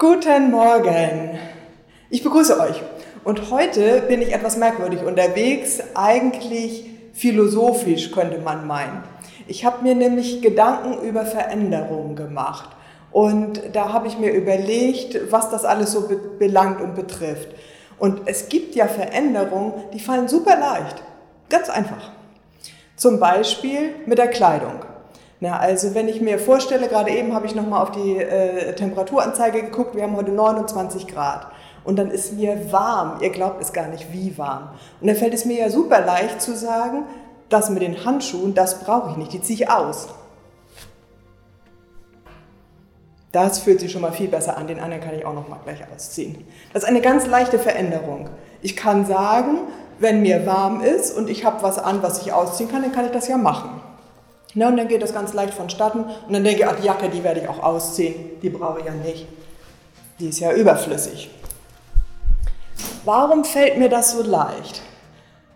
Guten Morgen. Ich begrüße euch. Und heute bin ich etwas merkwürdig unterwegs, eigentlich philosophisch könnte man meinen. Ich habe mir nämlich Gedanken über Veränderungen gemacht. Und da habe ich mir überlegt, was das alles so belangt und betrifft. Und es gibt ja Veränderungen, die fallen super leicht. Ganz einfach. Zum Beispiel mit der Kleidung. Na, also wenn ich mir vorstelle, gerade eben habe ich nochmal auf die äh, Temperaturanzeige geguckt, wir haben heute 29 Grad. Und dann ist mir warm. Ihr glaubt es gar nicht, wie warm. Und dann fällt es mir ja super leicht zu sagen, das mit den Handschuhen, das brauche ich nicht, die ziehe ich aus. Das fühlt sich schon mal viel besser an, den anderen kann ich auch noch mal gleich ausziehen. Das ist eine ganz leichte Veränderung. Ich kann sagen, wenn mir warm ist und ich habe was an, was ich ausziehen kann, dann kann ich das ja machen. Na, und dann geht das ganz leicht vonstatten und dann denke ich, ach, die Jacke, die werde ich auch ausziehen, die brauche ich ja nicht. Die ist ja überflüssig. Warum fällt mir das so leicht?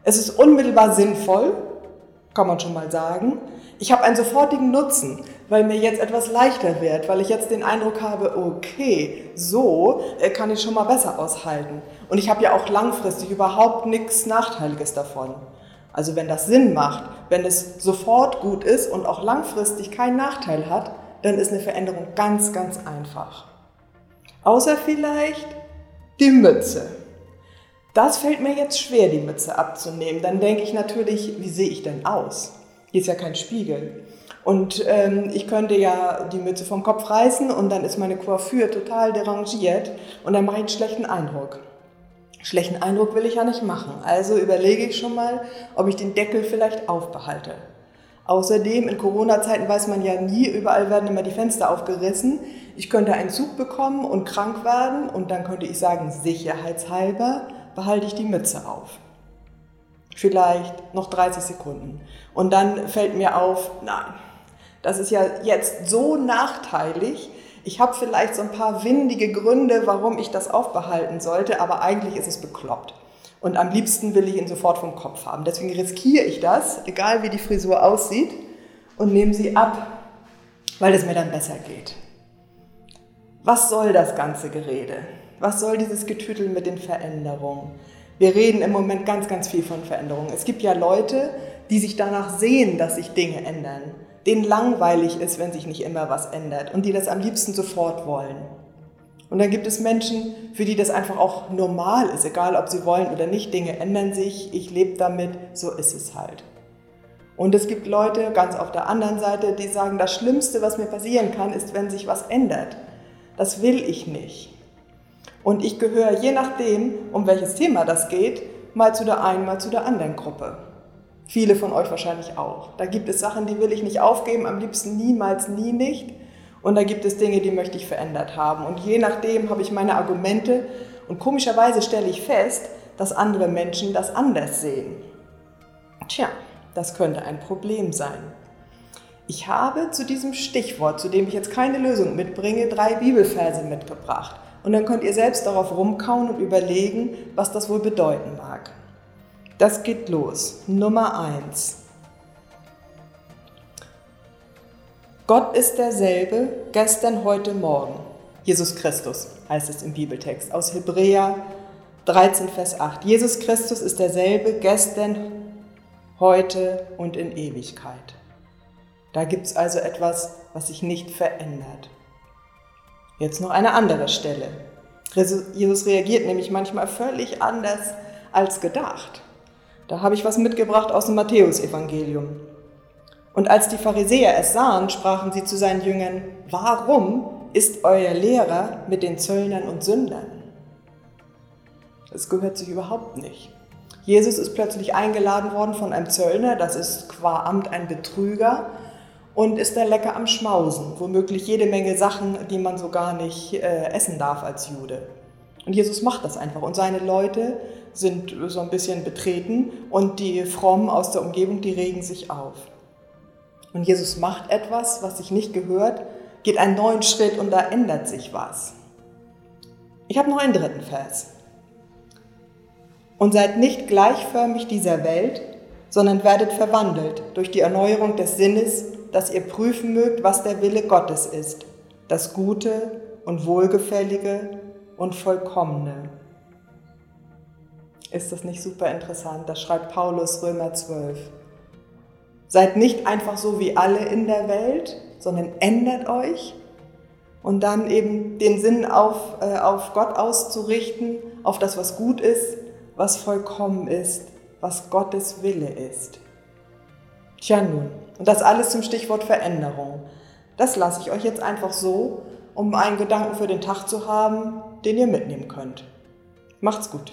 Es ist unmittelbar sinnvoll, kann man schon mal sagen. Ich habe einen sofortigen Nutzen, weil mir jetzt etwas leichter wird, weil ich jetzt den Eindruck habe, okay, so äh, kann ich schon mal besser aushalten. Und ich habe ja auch langfristig überhaupt nichts Nachteiliges davon. Also wenn das Sinn macht, wenn es sofort gut ist und auch langfristig keinen Nachteil hat, dann ist eine Veränderung ganz, ganz einfach. Außer vielleicht die Mütze. Das fällt mir jetzt schwer, die Mütze abzunehmen. Dann denke ich natürlich, wie sehe ich denn aus? Hier ist ja kein Spiegel. Und ähm, ich könnte ja die Mütze vom Kopf reißen und dann ist meine Coiffure total derangiert und dann mache ich einen schlechten Eindruck. Schlechten Eindruck will ich ja nicht machen. Also überlege ich schon mal, ob ich den Deckel vielleicht aufbehalte. Außerdem, in Corona-Zeiten weiß man ja nie, überall werden immer die Fenster aufgerissen. Ich könnte einen Zug bekommen und krank werden und dann könnte ich sagen, sicherheitshalber behalte ich die Mütze auf. Vielleicht noch 30 Sekunden. Und dann fällt mir auf, nein, das ist ja jetzt so nachteilig, ich habe vielleicht so ein paar windige Gründe, warum ich das aufbehalten sollte, aber eigentlich ist es bekloppt. Und am liebsten will ich ihn sofort vom Kopf haben. Deswegen riskiere ich das, egal wie die Frisur aussieht, und nehme sie ab, weil es mir dann besser geht. Was soll das ganze Gerede? Was soll dieses Getütel mit den Veränderungen? Wir reden im Moment ganz, ganz viel von Veränderungen. Es gibt ja Leute, die sich danach sehen, dass sich Dinge ändern denen langweilig ist, wenn sich nicht immer was ändert und die das am liebsten sofort wollen. Und dann gibt es Menschen, für die das einfach auch normal ist, egal ob sie wollen oder nicht, Dinge ändern sich, ich lebe damit, so ist es halt. Und es gibt Leute ganz auf der anderen Seite, die sagen, das Schlimmste, was mir passieren kann, ist, wenn sich was ändert. Das will ich nicht. Und ich gehöre je nachdem, um welches Thema das geht, mal zu der einen, mal zu der anderen Gruppe. Viele von euch wahrscheinlich auch. Da gibt es Sachen, die will ich nicht aufgeben, am liebsten niemals, nie nicht. Und da gibt es Dinge, die möchte ich verändert haben. Und je nachdem habe ich meine Argumente. Und komischerweise stelle ich fest, dass andere Menschen das anders sehen. Tja, das könnte ein Problem sein. Ich habe zu diesem Stichwort, zu dem ich jetzt keine Lösung mitbringe, drei Bibelverse mitgebracht. Und dann könnt ihr selbst darauf rumkauen und überlegen, was das wohl bedeuten mag. Das geht los. Nummer eins. Gott ist derselbe gestern, heute, morgen. Jesus Christus heißt es im Bibeltext aus Hebräer 13, Vers 8. Jesus Christus ist derselbe gestern, heute und in Ewigkeit. Da gibt es also etwas, was sich nicht verändert. Jetzt noch eine andere Stelle. Jesus reagiert nämlich manchmal völlig anders als gedacht. Da habe ich was mitgebracht aus dem Matthäusevangelium. Und als die Pharisäer es sahen, sprachen sie zu seinen Jüngern, warum ist euer Lehrer mit den Zöllnern und Sündern? Das gehört sich überhaupt nicht. Jesus ist plötzlich eingeladen worden von einem Zöllner, das ist qua Amt ein Betrüger, und ist da lecker am Schmausen, womöglich jede Menge Sachen, die man so gar nicht äh, essen darf als Jude. Und Jesus macht das einfach. Und seine Leute sind so ein bisschen betreten und die Frommen aus der Umgebung, die regen sich auf. Und Jesus macht etwas, was sich nicht gehört, geht einen neuen Schritt und da ändert sich was. Ich habe noch einen dritten Vers. Und seid nicht gleichförmig dieser Welt, sondern werdet verwandelt durch die Erneuerung des Sinnes, dass ihr prüfen mögt, was der Wille Gottes ist, das Gute und Wohlgefällige und Vollkommene. Ist das nicht super interessant? Das schreibt Paulus Römer 12. Seid nicht einfach so wie alle in der Welt, sondern ändert euch und dann eben den Sinn auf, äh, auf Gott auszurichten, auf das, was gut ist, was vollkommen ist, was Gottes Wille ist. Tja nun, und das alles zum Stichwort Veränderung. Das lasse ich euch jetzt einfach so, um einen Gedanken für den Tag zu haben, den ihr mitnehmen könnt. Macht's gut.